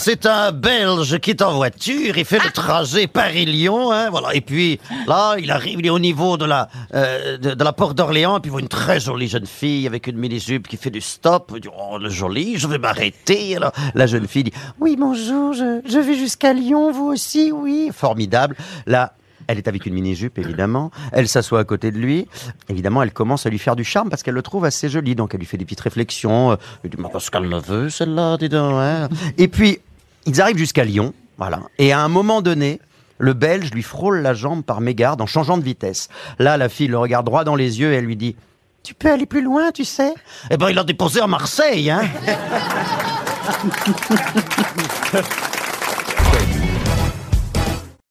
c'est un Belge qui est en voiture, il fait le trajet Paris-Lyon, hein, voilà. Et puis là, il arrive, il est au niveau de la euh, de, de la porte d'Orléans, et puis il voit une très jolie jeune fille avec une mini-jupe qui fait du stop. Il dit, oh, le joli, je vais m'arrêter. Alors la jeune fille dit, oui, bonjour, je, je vais jusqu'à Lyon, vous aussi, oui. Formidable. Là, elle est avec une mini-jupe, évidemment. Elle s'assoit à côté de lui. Évidemment, elle commence à lui faire du charme parce qu'elle le trouve assez joli. Donc, elle lui fait des petites réflexions. Euh, Elle dit, mais parce qu'elle le veut, celle-là, dis donc. hein. Et puis, ils arrivent jusqu'à Lyon. Voilà. Et à un moment donné, le Belge lui frôle la jambe par mégarde en changeant de vitesse. Là, la fille le regarde droit dans les yeux et elle lui dit, tu peux aller plus loin, tu sais? Eh ben, il a déposé à Marseille, hein